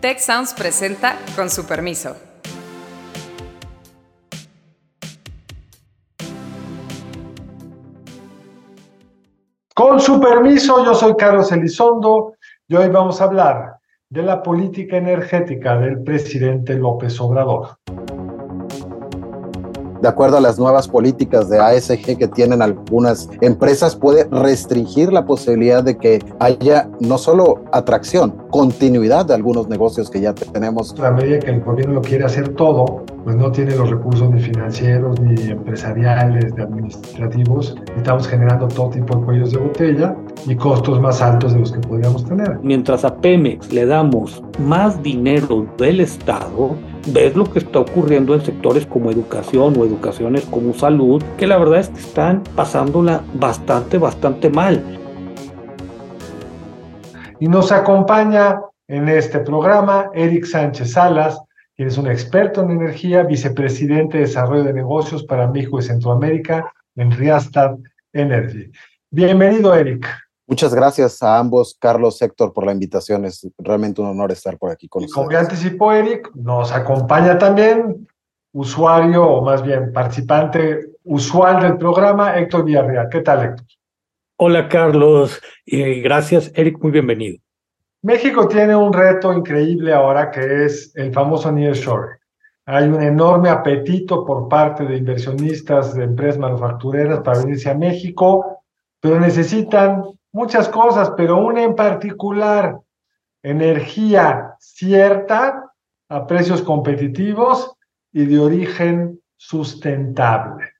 Tech Sounds presenta con su permiso. Con su permiso, yo soy Carlos Elizondo y hoy vamos a hablar de la política energética del presidente López Obrador de acuerdo a las nuevas políticas de ASG que tienen algunas empresas, puede restringir la posibilidad de que haya no solo atracción, continuidad de algunos negocios que ya tenemos. A medida que el gobierno quiere hacer todo, pues no tiene los recursos ni financieros, ni empresariales, ni administrativos. Estamos generando todo tipo de cuellos de botella y costos más altos de los que podríamos tener. Mientras a Pemex le damos más dinero del Estado, ves lo que está ocurriendo en sectores como educación o educaciones como salud, que la verdad es que están pasándola bastante, bastante mal. Y nos acompaña en este programa Eric Sánchez Salas, quien es un experto en energía, vicepresidente de desarrollo de negocios para México y Centroamérica en Riastad Energy. Bienvenido, Eric. Muchas gracias a ambos, Carlos, Héctor, por la invitación. Es realmente un honor estar por aquí con y ustedes. Como ya anticipó Eric, nos acompaña también usuario, o más bien participante usual del programa, Héctor Villarreal. ¿Qué tal, Héctor? Hola, Carlos. y gracias, Eric. Muy bienvenido. México tiene un reto increíble ahora que es el famoso nearshoring. Hay un enorme apetito por parte de inversionistas de empresas manufactureras para venirse a México, pero necesitan muchas cosas, pero una en particular, energía cierta a precios competitivos y de origen sustentable.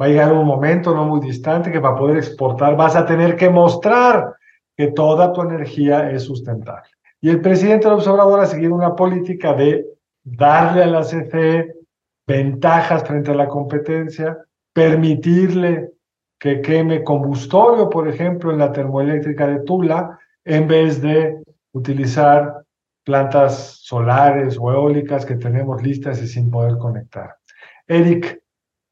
Va a llegar un momento no muy distante que para poder exportar vas a tener que mostrar que toda tu energía es sustentable. Y el presidente López Obrador ha seguido una política de darle a la CFE ventajas frente a la competencia, permitirle que queme combustorio, por ejemplo, en la termoeléctrica de Tula, en vez de utilizar plantas solares o eólicas que tenemos listas y sin poder conectar. Eric,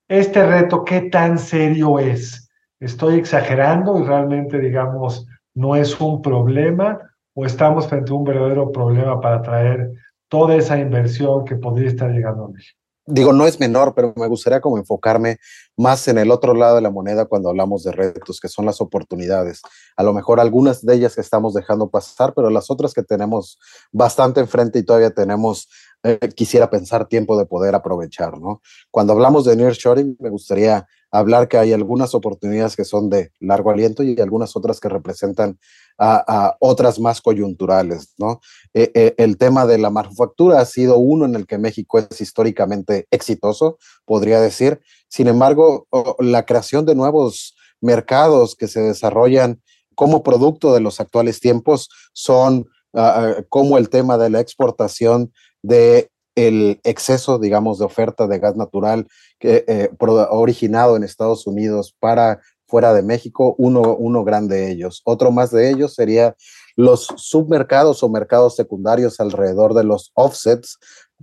este reto, ¿qué tan serio es? ¿Estoy exagerando y realmente, digamos, no es un problema o estamos frente a un verdadero problema para traer toda esa inversión que podría estar llegando a México? Digo, no es menor, pero me gustaría como enfocarme más en el otro lado de la moneda cuando hablamos de retos, que son las oportunidades. A lo mejor algunas de ellas que estamos dejando pasar, pero las otras que tenemos bastante enfrente y todavía tenemos, eh, quisiera pensar, tiempo de poder aprovechar, ¿no? Cuando hablamos de nearshoring, me gustaría hablar que hay algunas oportunidades que son de largo aliento y algunas otras que representan a, otras más coyunturales, ¿no? Eh, eh, el tema de la manufactura ha sido uno en el que México es históricamente exitoso, podría decir. Sin embargo, la creación de nuevos mercados que se desarrollan como producto de los actuales tiempos son uh, como el tema de la exportación de el exceso, digamos, de oferta de gas natural que, eh, originado en Estados Unidos para fuera de México, uno, uno grande de ellos. Otro más de ellos sería los submercados o mercados secundarios alrededor de los offsets,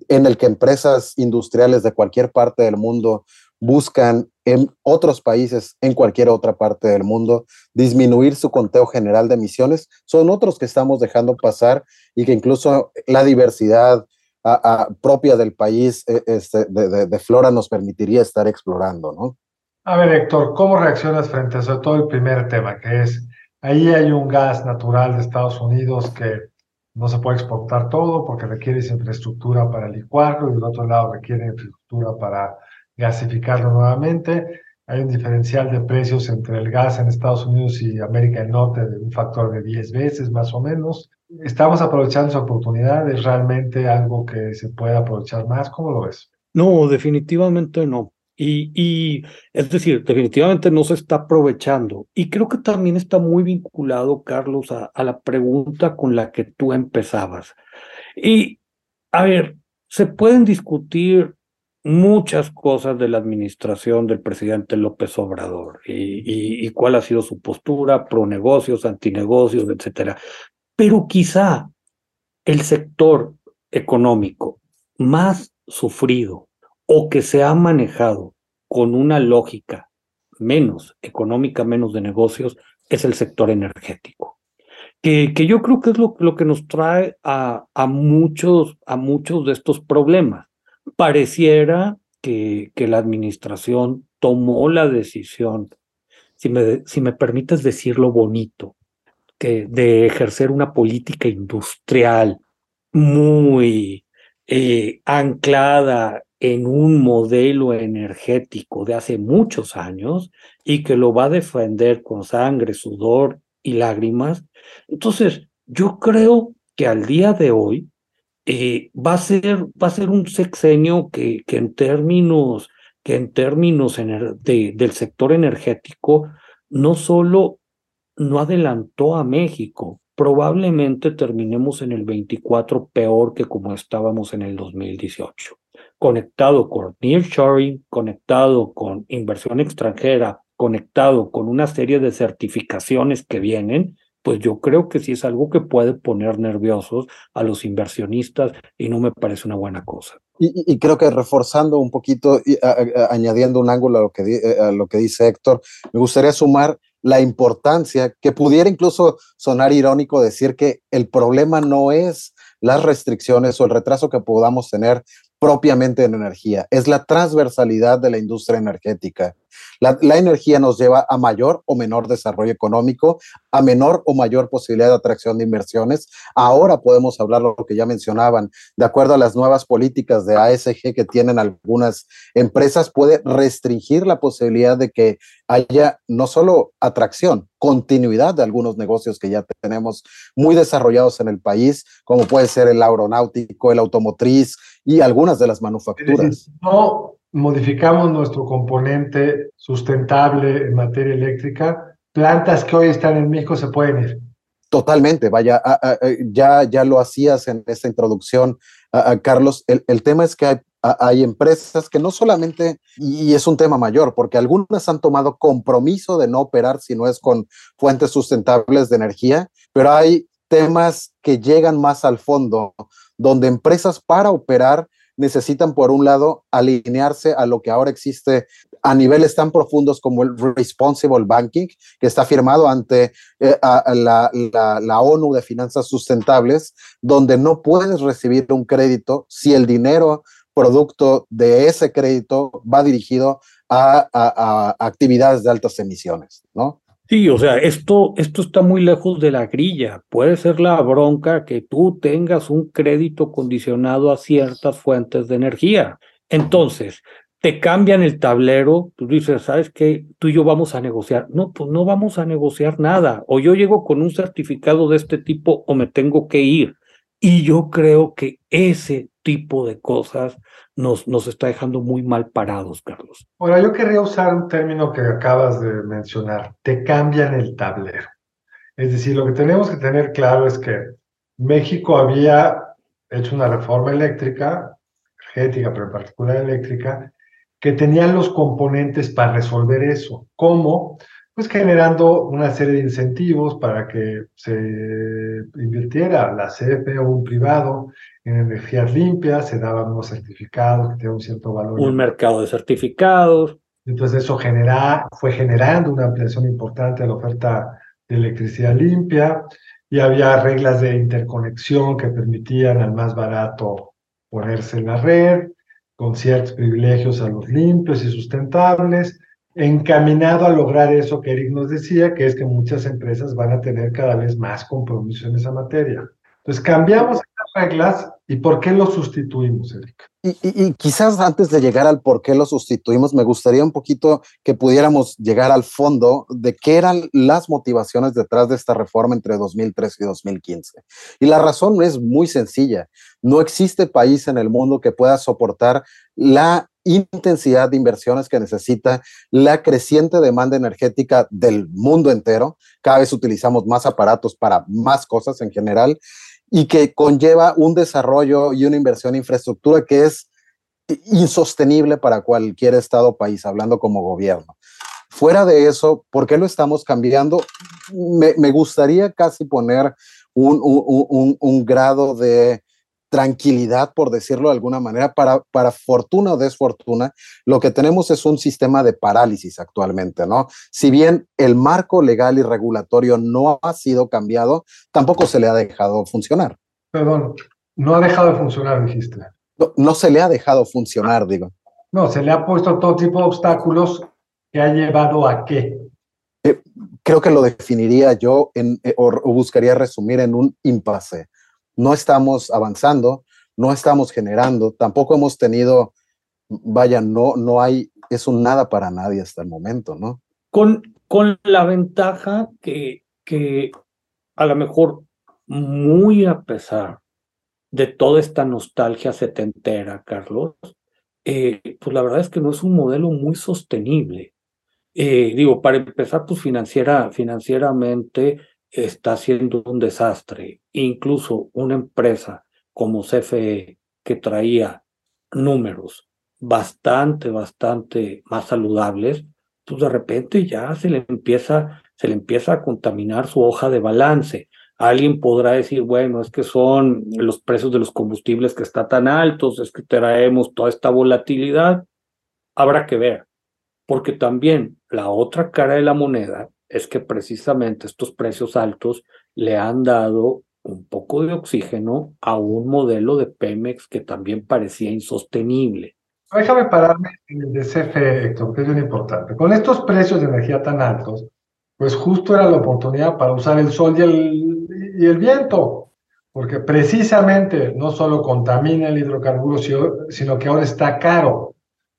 en el que empresas industriales de cualquier parte del mundo buscan en otros países, en cualquier otra parte del mundo, disminuir su conteo general de emisiones, son otros que estamos dejando pasar y que incluso la diversidad a, a, propia del país este, de, de, de, flora nos permitiría estar explorando, ¿no? A ver, Héctor, ¿cómo reaccionas frente a sobre todo el primer tema, que es, ahí hay un gas natural de Estados Unidos que no se puede exportar todo porque requiere esa infraestructura para licuarlo y del otro lado requiere infraestructura para gasificarlo nuevamente. Hay un diferencial de precios entre el gas en Estados Unidos y América del Norte de un factor de 10 veces más o menos. ¿Estamos aprovechando esa oportunidad? ¿Es realmente algo que se puede aprovechar más? ¿Cómo lo ves? No, definitivamente no. Y, y, es decir, definitivamente no se está aprovechando. Y creo que también está muy vinculado, Carlos, a, la pregunta con la que tú empezabas. Y, a ver, se pueden discutir muchas cosas de la administración del presidente López Obrador y, y, y, cuál ha sido su postura pro negocios, antinegocios, etcétera. Pero quizá el sector económico más sufrido o que se ha manejado con una lógica menos económica, menos de negocios, es el sector energético. que, que yo creo que es lo, lo que nos trae a, a, muchos, a muchos de estos problemas. Pareciera que, que la administración tomó la decisión, si me, si me permites decirlo bonito, de ejercer una política industrial muy eh, anclada en un modelo energético de hace muchos años y que lo va a defender con sangre, sudor y lágrimas. Entonces, yo creo que al día de hoy eh, va, a ser, va a ser un sexenio que, que en términos, que en términos de, del sector energético no solo no adelantó a México, probablemente terminemos en el 24 peor que como estábamos en el 2018. Conectado con nearshoring, conectado con inversión extranjera, conectado con una serie de certificaciones que vienen, pues yo creo que sí es algo que puede poner nerviosos a los inversionistas y no me parece una buena cosa. Y, creo que reforzando un poquito y añadiendo un ángulo a lo, que, eh, a lo que dice Héctor, me gustaría sumar la importancia, que pudiera incluso sonar irónico decir que el problema no es las restricciones o el retraso que podamos tener propiamente en energía, es la transversalidad de la industria energética. La, energía nos lleva a mayor o menor desarrollo económico, a menor o mayor posibilidad de atracción de inversiones. Ahora podemos hablar lo que ya mencionaban, de acuerdo a las nuevas políticas de ASG que tienen algunas empresas, puede restringir la posibilidad de que haya no solo atracción, continuidad de algunos negocios que ya tenemos muy desarrollados en el país, como puede ser el aeronáutico, el automotriz y algunas de las manufacturas. No modificamos nuestro componente sustentable en materia eléctrica, plantas que hoy están en México se pueden ir. Totalmente, vaya, ya, ya lo hacías en esta introducción, Carlos. El, el, tema es que hay, hay, empresas que no solamente, y es un tema mayor, porque algunas han tomado compromiso de no operar si no es con fuentes sustentables de energía, pero hay temas que llegan más al fondo, donde empresas para operar necesitan, por un lado, alinearse a lo que ahora existe a niveles tan profundos como el Responsible Banking, que está firmado ante eh, la, ONU de Finanzas Sustentables, donde no puedes recibir un crédito si el dinero producto de ese crédito va dirigido a, a actividades de altas emisiones, ¿no? Sí, o sea, esto, esto está muy lejos de la grilla. Puede ser la bronca que tú tengas un crédito condicionado a ciertas fuentes de energía. Entonces, te cambian el tablero, tú dices, ¿sabes qué? Tú y yo vamos a negociar. No, pues no vamos a negociar nada. O yo llego con un certificado de este tipo o me tengo que ir. Y yo creo que ese tipo de cosas nos, nos está dejando muy mal parados, Carlos. Ahora, yo querría usar un término que acabas de mencionar, te cambian el tablero. Es decir, lo que tenemos que tener claro es que México había hecho una reforma eléctrica, energética, pero en particular eléctrica, que tenía los componentes para resolver eso. ¿Cómo? pues generando una serie de incentivos para que se invirtiera la CFE o un privado en energías limpias, se daban unos certificados que tenían un cierto valor. Un mercado de certificados. Entonces eso genera, fue generando una ampliación importante de la oferta de electricidad limpia y había reglas de interconexión que permitían al más barato ponerse en la red, con ciertos privilegios a los limpios y sustentables encaminado a lograr eso que Eric nos decía, que es que muchas empresas van a tener cada vez más compromiso en esa materia. Entonces, cambiamos reglas y ¿por qué lo sustituimos, Eric? Y, quizás antes de llegar al por qué lo sustituimos, me gustaría un poquito que pudiéramos llegar al fondo de qué eran las motivaciones detrás de esta reforma entre 2013 y 2015. Y la razón es muy sencilla. No existe país en el mundo que pueda soportar la intensidad de inversiones que necesita la creciente demanda energética del mundo entero. Cada vez utilizamos más aparatos para más cosas en general y que conlleva un desarrollo y una inversión en infraestructura que es insostenible para cualquier estado o país, hablando como gobierno. Fuera de eso, ¿por qué lo estamos cambiando? Me, gustaría casi poner un, un grado de tranquilidad, por decirlo de alguna manera, para, para fortuna o desfortuna, lo que tenemos es un sistema de parálisis actualmente, ¿no? Si bien el marco legal y regulatorio no ha sido cambiado, tampoco se le ha dejado funcionar. Perdón, no ha dejado de funcionar, dijiste. No, no se le ha dejado funcionar, digo. No, se le ha puesto todo tipo de obstáculos que ha llevado a qué. Eh, creo que lo definiría yo en, eh, o, o buscaría resumir en un impasse no estamos avanzando, no estamos generando, tampoco hemos tenido, vaya, no, no hay, es un nada para nadie hasta el momento, ¿no? Con, con la ventaja que, que a lo mejor muy a pesar de toda esta nostalgia setentera, Carlos, eh, pues la verdad es que no es un modelo muy sostenible. Eh, digo, para empezar, pues financiera, financieramente está siendo un desastre. Incluso una empresa como CFE que traía números bastante, bastante más saludables, pues de repente ya se le empieza, se le empieza a contaminar su hoja de balance. Alguien podrá decir, bueno, es que son los precios de los combustibles que están tan altos, es que traemos toda esta volatilidad. Habrá que ver, porque también la otra cara de la moneda es que precisamente estos precios altos le han dado un poco de oxígeno a un modelo de Pemex que también parecía insostenible. Déjame pararme en el de CFE, Héctor, que es bien importante. Con estos precios de energía tan altos, pues justo era la oportunidad para usar el sol y el, viento, porque precisamente no solo contamina el hidrocarburo, sino que ahora está caro.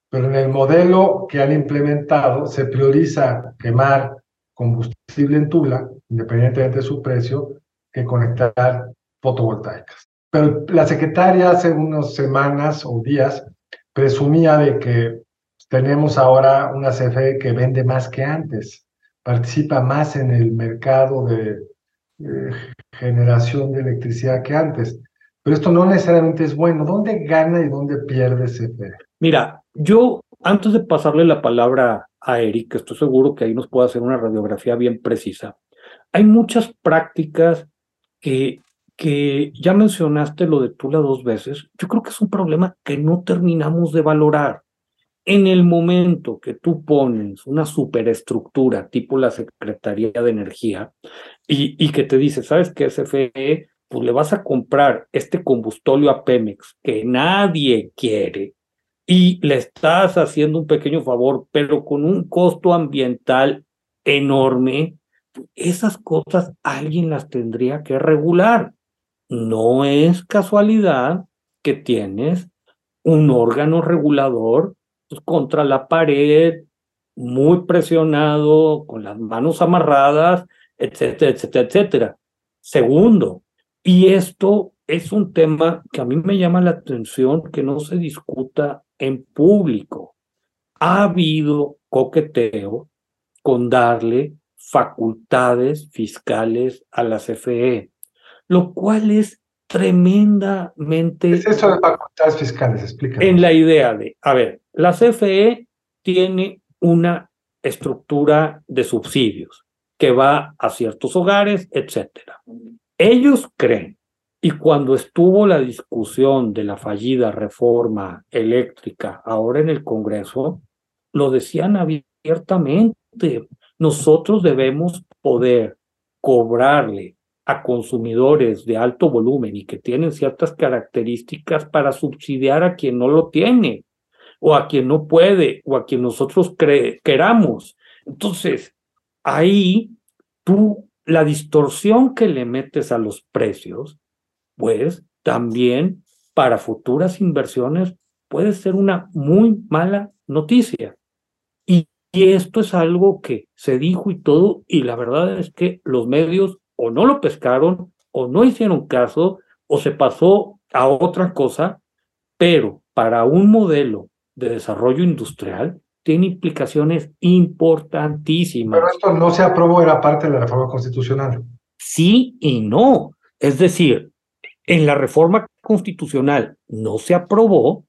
Pero en el modelo que han implementado se prioriza quemar combustible en Tula, independientemente de su precio, que conectar fotovoltaicas. Pero la secretaria hace unas semanas o días presumía de que tenemos ahora una CFE que vende más que antes, participa más en el mercado de generación de electricidad que antes. Pero esto no necesariamente es bueno. ¿Dónde gana y dónde pierde CFE? Mira, yo antes de pasarle la palabra a Eric, estoy seguro que ahí nos puede hacer una radiografía bien precisa. Hay muchas prácticas que, que ya mencionaste lo de Tula dos veces. Yo creo que es un problema que no terminamos de valorar. En el momento que tú pones una superestructura tipo la Secretaría de Energía y, y que te dice, ¿sabes qué, SFE? Pues le vas a comprar este combustóleo a Pemex que nadie quiere, y le estás haciendo un pequeño favor, pero con un costo ambiental enorme, esas cosas alguien las tendría que regular. No es casualidad que tienes un órgano regulador pues, contra la pared, muy presionado, con las manos amarradas, etcétera, etcétera, etcétera. Segundo, y esto es un tema que a mí me llama la atención que no se discuta en público. Ha habido coqueteo con darle facultades fiscales a la CFE, lo cual es tremendamente... ¿Qué es eso de facultades fiscales? Explícame. En la idea de, a ver, la CFE tiene una estructura de subsidios que va a ciertos hogares, etcétera. Ellos creen y cuando estuvo la discusión de la fallida reforma eléctrica ahora en el Congreso, lo decían abiertamente. Nosotros debemos poder cobrarle a consumidores de alto volumen y que tienen ciertas características para subsidiar a quien no lo tiene, o a quien no puede, o a quien nosotros queramos. Entonces, ahí tú, la distorsión que le metes a los precios pues también para futuras inversiones puede ser una muy mala noticia. Y, esto es algo que se dijo y todo, y la verdad es que los medios o no lo pescaron, o no hicieron caso, o se pasó a otra cosa, pero para un modelo de desarrollo industrial tiene implicaciones importantísimas. Pero esto no se aprobó, era parte de la reforma constitucional. Sí y no. Es decir, en la reforma constitucional no se aprobó,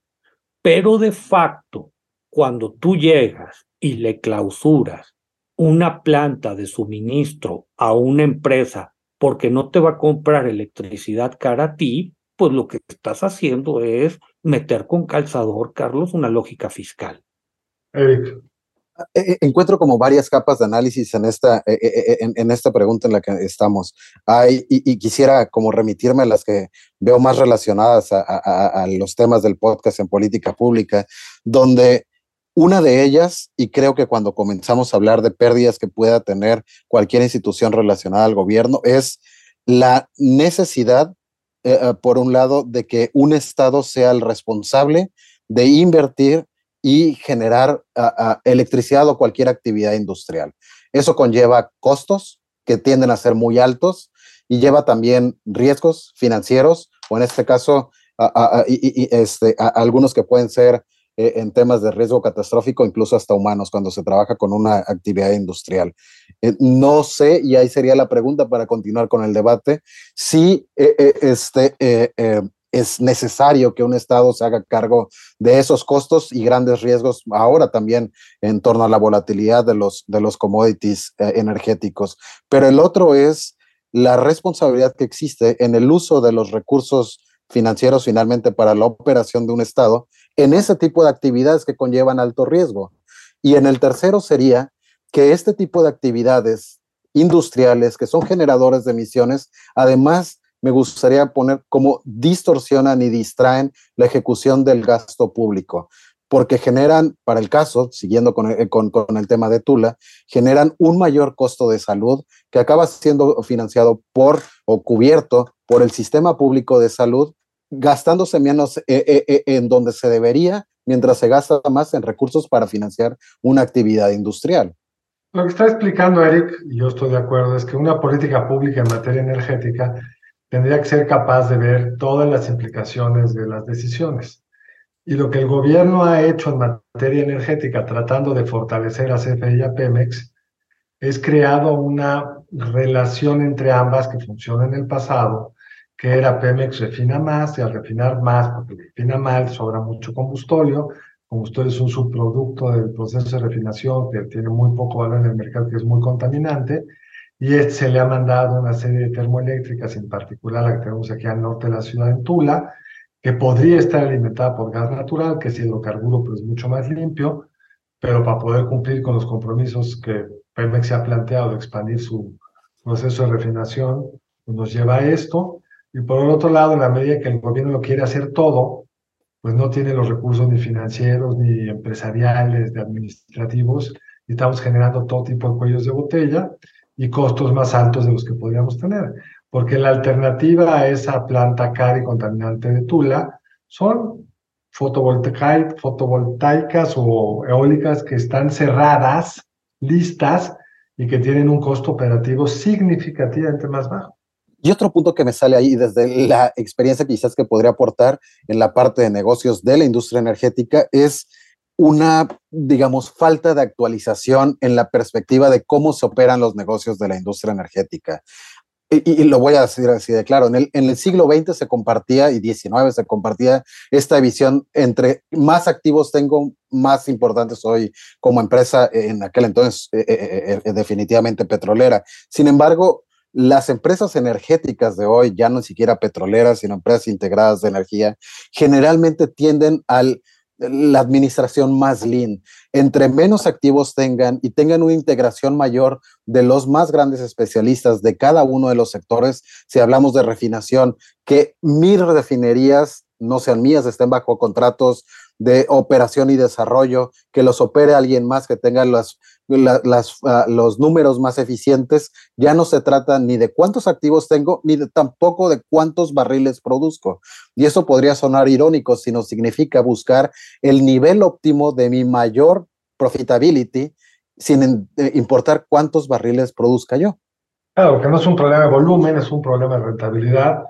pero de facto, cuando tú llegas y le clausuras una planta de suministro a una empresa porque no te va a comprar electricidad cara a ti, pues lo que estás haciendo es meter con calzador, Carlos, una lógica fiscal. Eric. E, e, encuentro como varias capas de análisis en esta, e, en, esta pregunta en la que estamos. Hay, y, quisiera como remitirme a las que veo más relacionadas a, los temas del podcast en política pública, donde una de ellas, y creo que cuando comenzamos a hablar de pérdidas que pueda tener cualquier institución relacionada al gobierno, es la necesidad, eh, eh, por un lado, de que un Estado sea el responsable de invertir y generar electricidad o cualquier actividad industrial. Eso conlleva costos que tienden a ser muy altos y lleva también riesgos financieros o en este caso este, algunos que pueden ser eh, en temas de riesgo catastrófico, incluso hasta humanos, cuando se trabaja con una actividad industrial. Eh, no sé, y ahí sería la pregunta para continuar con el debate, si eh, este, es necesario que un Estado se haga cargo de esos costos y grandes riesgos ahora también en torno a la volatilidad de los, de los commodities energéticos. Pero el otro es la responsabilidad que existe en el uso de los recursos financieros finalmente para la operación de un Estado en ese tipo de actividades que conllevan alto riesgo. Y en el tercero sería que este tipo de actividades industriales que son generadores de emisiones, además me gustaría poner cómo distorsionan y distraen la ejecución del gasto público, porque generan, para el caso, siguiendo con el, con, el tema de Tula, generan un mayor costo de salud que acaba siendo financiado por o cubierto por el sistema público de salud, gastándose menos eh, eh, eh, en donde se debería, mientras se gasta más en recursos para financiar una actividad industrial. Lo que está explicando Eric, y yo estoy de acuerdo, es que una política pública en materia energética tendría que ser capaz de ver todas las implicaciones de las decisiones. Y lo que el gobierno ha hecho en materia energética, tratando de fortalecer a CFE y a Pemex, es creado una relación entre ambas que funciona en el pasado, que era Pemex refina más y al refinar más, porque refina mal, sobra mucho combustorio. Combustorio es un subproducto del proceso de refinación que tiene muy poco valor en el mercado, que es muy contaminante y se le ha mandado una serie de termoeléctricas, en particular la que tenemos aquí al norte de la ciudad de Tula, que podría estar alimentada por gas natural, que es hidrocarburo, pero es mucho más limpio, pero para poder cumplir con los compromisos que Pemex se ha planteado de expandir su proceso de refinación, pues nos lleva a esto. Y por el otro lado, en la medida que el gobierno lo quiere hacer todo, pues no tiene los recursos ni financieros, ni empresariales, ni administrativos, y estamos generando todo tipo de cuellos de botella y costos más altos de los que podríamos tener, porque la alternativa a esa planta cara y contaminante de Tula son fotovoltaicas o eólicas que están cerradas, listas y que tienen un costo operativo significativamente más bajo. Y otro punto que me sale ahí desde la experiencia quizás que podría aportar en la parte de negocios de la industria energética es una, digamos, falta de actualización en la perspectiva de cómo se operan los negocios de la industria energética. Y, lo voy a decir así de claro, en el, en el siglo XX se compartía y XIX se compartía esta visión entre más activos tengo, más importante soy como empresa en aquel entonces eh, eh, eh, definitivamente petrolera. Sin embargo, las empresas energéticas de hoy, ya no siquiera petroleras, sino empresas integradas de energía, generalmente tienden al la administración más lean. Entre menos activos tengan y tengan una integración mayor de los más grandes especialistas de cada uno de los sectores, si hablamos de refinación, que mil refinerías no sean mías, estén bajo contratos de operación y desarrollo, que los opere alguien más que tenga las las, ah, los números más eficientes, ya no se trata ni de cuántos activos tengo, ni tampoco de cuántos barriles produzco. Y eso podría sonar irónico, sino significa buscar el nivel óptimo de mi mayor profitability sin eh, importar cuántos barriles produzca yo. Claro, que no es un problema de volumen, es un problema de rentabilidad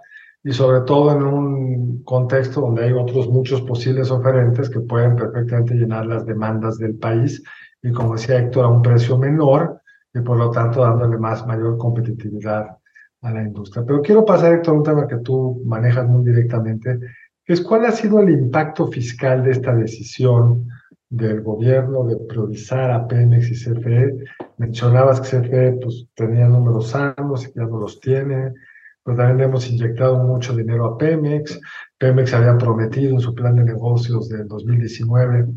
y sobre todo en un contexto donde hay otros muchos posibles oferentes que pueden perfectamente llenar las demandas del país y como decía Héctor, a un precio menor y por lo tanto dándole más mayor competitividad a la industria. Pero quiero pasar, Héctor, a un tema que tú manejas muy directamente, que es cuál ha sido el impacto fiscal de esta decisión del gobierno de priorizar a Pemex y CFE. Mencionabas que CFE pues, tenía números sanos y ya no los tiene. pues también hemos inyectado mucho dinero a Pemex. Pemex había prometido en su plan de negocios del 2019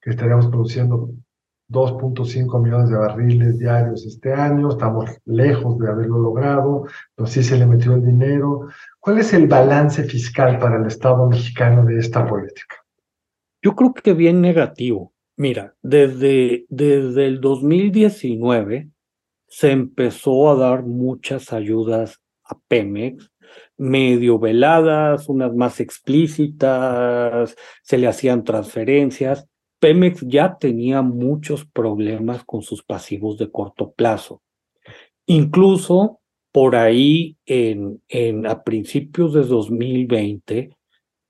que estaríamos produciendo 2.5 millones de barriles diarios este año, estamos lejos de haberlo logrado, pero sí se le metió el dinero. ¿Cuál es el balance fiscal para el Estado mexicano de esta política? Yo creo que bien negativo. Mira, desde, desde el 2019 se empezó a dar muchas ayudas a Pemex, medio veladas, unas más explícitas, se le hacían transferencias. Pemex ya tenía muchos problemas con sus pasivos de corto plazo. Incluso por ahí en, a principios de 2020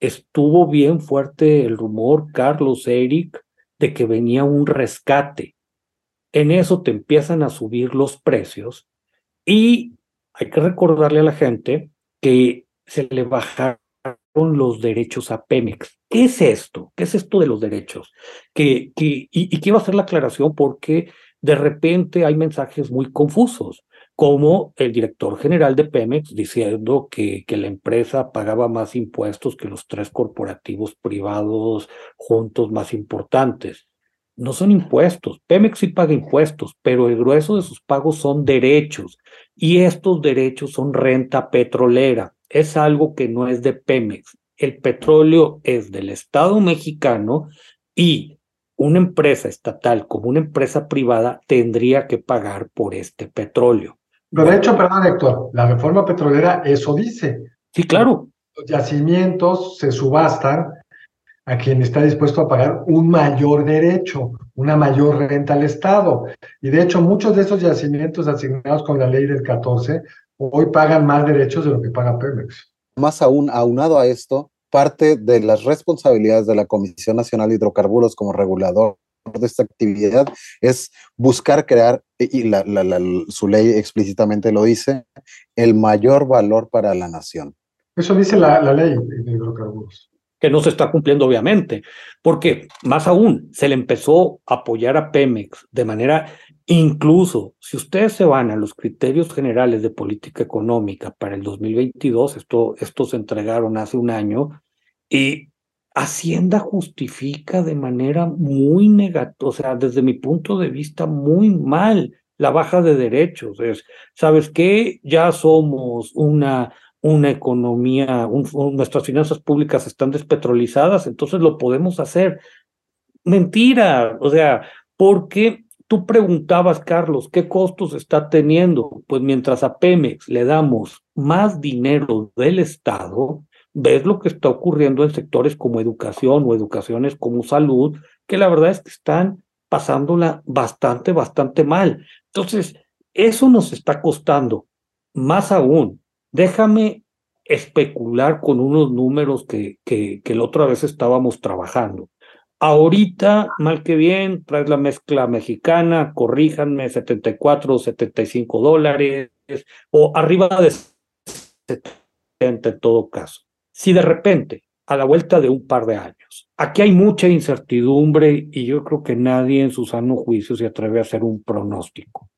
estuvo bien fuerte el rumor, Carlos Eric, de que venía un rescate. En eso te empiezan a subir los precios y hay que recordarle a la gente que se le bajaron los derechos a Pemex. ¿Qué es esto? ¿Qué es esto de los derechos? Y, quiero hacer la aclaración porque de repente hay mensajes muy confusos, como el director general de Pemex diciendo que, que la empresa pagaba más impuestos que los tres corporativos privados juntos más importantes no son impuestos. Pemex sí paga impuestos, pero el grueso de sus pagos son derechos y estos derechos son renta petrolera. Es algo que no es de Pemex. El petróleo es del Estado mexicano y una empresa estatal como una empresa privada tendría que pagar por este petróleo. Pero de hecho, perdón, Héctor, la reforma petrolera eso dice. Sí, claro. Los yacimientos se subastan a quien está dispuesto a pagar un mayor derecho, una mayor renta al Estado. Y de hecho, muchos de esos yacimientos asignados con la ley del 14 hoy pagan más derechos de lo que paga Pemex. Más aún, aunado a esto, parte de las responsabilidades de la Comisión Nacional de Hidrocarburos como regulador de esta actividad es buscar crear, y la, su ley explícitamente lo dice, el mayor valor para la nación. Eso dice la, la ley de hidrocarburos que no se está cumpliendo obviamente, porque más aún se le empezó a apoyar a Pemex de manera, incluso si ustedes se van a los criterios generales de política económica para el 2022, esto, estos se entregaron hace un año, y Hacienda justifica de manera muy negativa, o sea, desde mi punto de vista, muy mal la baja de derechos. Es, ¿sabes qué? Ya somos una una economía, nuestras finanzas públicas están despetrolizadas, entonces lo podemos hacer. Mentira, o sea, porque tú preguntabas, Carlos, ¿qué costos está teniendo? Pues mientras a Pemex le damos más dinero del Estado, ves lo que está ocurriendo en sectores como educación o educaciones como salud, que la verdad es que están pasándola bastante, bastante mal. Entonces, eso nos está costando. Más aún, Déjame especular con unos números que, que, que la otra vez estábamos trabajando. Ahorita, mal que bien, traes la mezcla mexicana, corríjanme, 74 o 75 dólares, o arriba de 70 en todo caso. Si de repente, a la vuelta de un par de años, aquí hay mucha incertidumbre y yo creo que nadie en su sano juicio se atreve a hacer un pronóstico.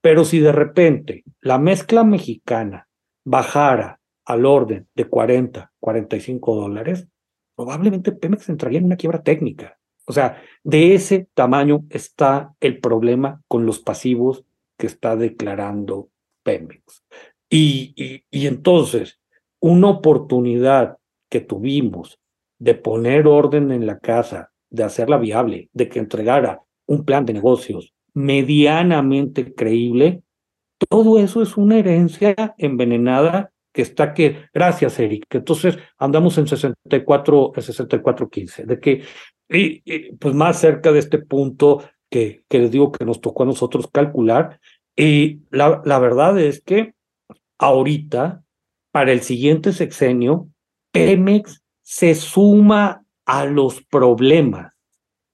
Pero si de repente la mezcla mexicana bajara al orden de 40, 45 dólares, probablemente Pemex entraría en una quiebra técnica. O sea, de ese tamaño está el problema con los pasivos que está declarando Pemex. Y, y, y entonces, una oportunidad que tuvimos de poner orden en la casa, de hacerla viable, de que entregara un plan de negocios medianamente creíble, todo eso es una herencia envenenada que está que, gracias Eric, entonces andamos en 64, 64-15, de que, y, pues más cerca de este punto que, que les digo que nos tocó a nosotros calcular, y la, la verdad es que ahorita, para el siguiente sexenio, Pemex se suma a los problemas,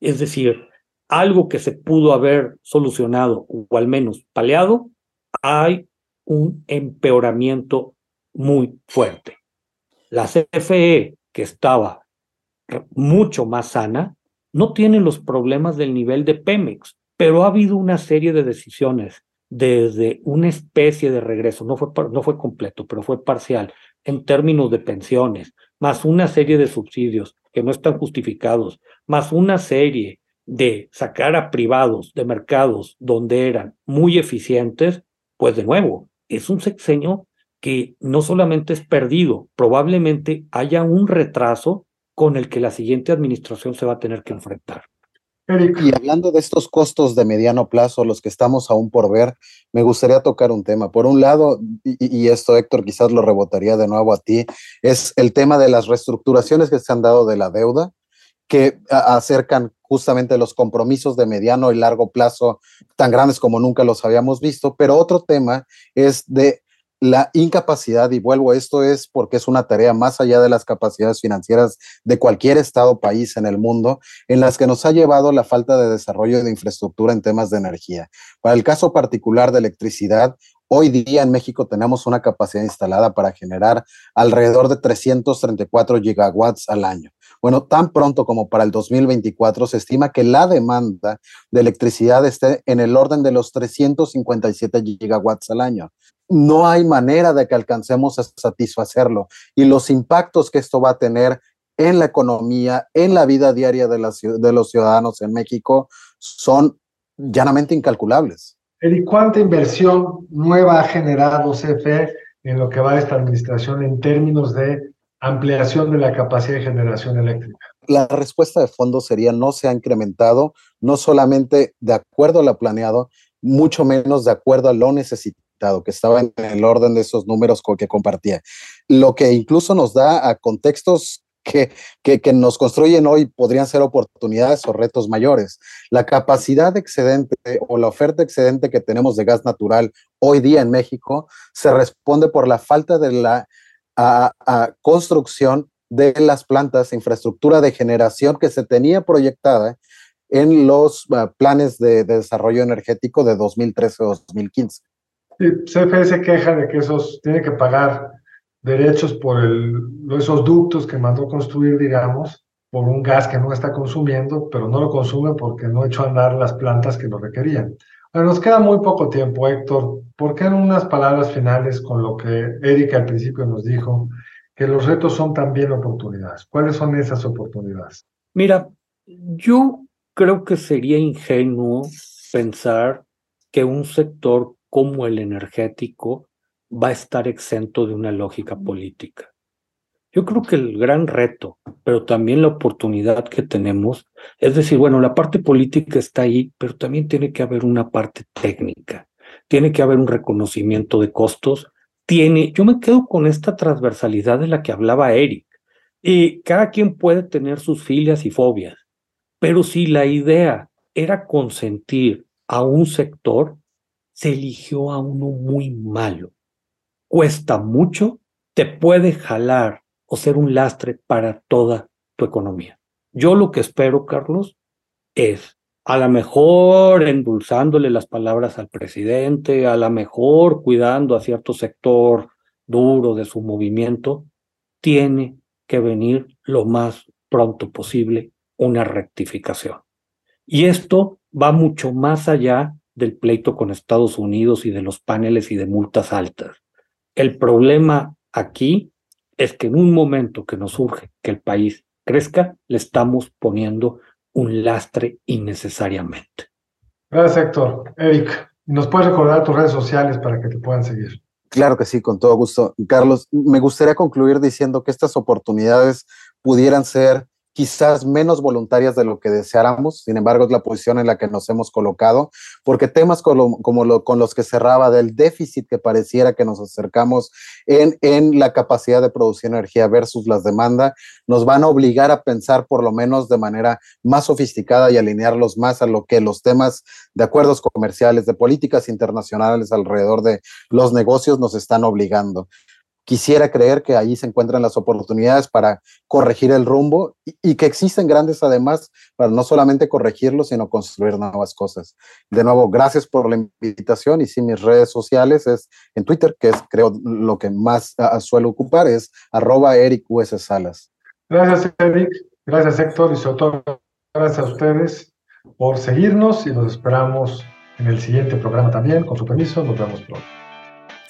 es decir, algo que se pudo haber solucionado o al menos paleado, hay un empeoramiento muy fuerte. La CFE, que estaba mucho más sana, no tiene los problemas del nivel de Pemex, pero ha habido una serie de decisiones desde una especie de regreso, no fue, no fue completo, pero fue parcial, en términos de pensiones, más una serie de subsidios que no están justificados, más una serie de sacar a privados de mercados donde eran muy eficientes, pues de nuevo, es un sexenio que no solamente es perdido, probablemente haya un retraso con el que la siguiente administración se va a tener que enfrentar. Y hablando de estos costos de mediano plazo, los que estamos aún por ver, me gustaría tocar un tema. Por un lado, y, esto Héctor quizás lo rebotaría de nuevo a ti, es el tema de las reestructuraciones que se han dado de la deuda, que acercan justamente los compromisos de mediano y largo plazo tan grandes como nunca los habíamos visto. Pero otro tema es de la incapacidad, y vuelvo esto, es porque es una tarea más allá de las capacidades financieras de cualquier estado o país en el mundo, en las que nos ha llevado la falta de desarrollo de infraestructura en temas de energía. Para el caso particular de electricidad, Hoy día en México tenemos una capacidad instalada para generar alrededor de 334 gigawatts al año. Bueno, tan pronto como para el 2024 se estima que la demanda de electricidad esté en el orden de los 357 gigawatts al año no hay manera de que alcancemos a satisfacerlo. Y los impactos que esto va a tener en la economía, en la vida diaria de, de los ciudadanos en México, son llanamente incalculables. Eric, ¿cuánta inversión nueva ha generado CFE en lo que va a esta administración en términos de ampliación de la capacidad de generación eléctrica? La respuesta de fondo sería no se ha incrementado, no solamente de acuerdo a lo planeado, mucho menos de acuerdo a lo necesitado que estaba en el orden de esos números que compartía. Lo que incluso nos da a contextos que, que, que, nos construyen hoy podrían ser oportunidades o retos mayores. La capacidad excedente o la oferta excedente que tenemos de gas natural hoy día en México se responde por la falta de la a, construcción de las plantas, infraestructura de generación que se tenía proyectada en los planes de, de desarrollo energético de 2013-2015. CFE se queja de que esos tiene que pagar derechos por el, esos ductos que mandó construir, digamos, por un gas que no está consumiendo, pero no lo consume porque no ha hecho andar las plantas que lo requerían. Bueno, nos queda muy poco tiempo, Héctor. ¿Por qué en unas palabras finales con lo que Erika al principio nos dijo, que los retos son también oportunidades? ¿Cuáles son esas oportunidades? Mira, yo creo que sería ingenuo pensar que un sector cómo el energético va a estar exento de una lógica política. Yo creo que el gran reto, pero también la oportunidad que tenemos, es decir, bueno, la parte política está ahí, pero también tiene que haber una parte técnica, tiene que haber un reconocimiento de costos, tiene, yo me quedo con esta transversalidad de la que hablaba Eric, y cada quien puede tener sus filias y fobias, pero si la idea era consentir a un sector, se eligió a uno muy malo. Cuesta mucho, te puede jalar o ser un lastre para toda tu economía. Yo lo que espero, Carlos, es a lo mejor endulzándole las palabras al presidente, a lo mejor cuidando a cierto sector duro de su movimiento, tiene que venir lo más pronto posible una rectificación. Y esto va mucho más allá del pleito con Estados Unidos y de los paneles y de multas altas. El problema aquí es que en un momento que nos surge que el país crezca, le estamos poniendo un lastre innecesariamente. Gracias, Héctor. Eric, ¿nos puedes recordar tus redes sociales para que te puedan seguir? Claro que sí, con todo gusto. Carlos, me gustaría concluir diciendo que estas oportunidades pudieran ser quizás menos voluntarias de lo que deseáramos, sin embargo es la posición en la que nos hemos colocado, porque temas como, con los que cerraba del déficit que pareciera que nos acercamos en, en la capacidad de producir energía versus las demandas, nos van a obligar a pensar por lo menos de manera más sofisticada y alinearlos más a lo que los temas de acuerdos comerciales, de políticas internacionales alrededor de los negocios nos están obligando quisiera creer que ahí se encuentran las oportunidades para corregir el rumbo y, que existen grandes además para no solamente corregirlo, sino construir nuevas cosas. De nuevo, gracias por la invitación y sí, mis redes sociales es en Twitter, que es creo lo que más uh, suelo ocupar, es arroba Eric US Salas. Gracias, Eric. Gracias, Héctor. Y sobre todo, gracias a ustedes por seguirnos y nos esperamos en el siguiente programa también. Con su permiso, nos vemos pronto.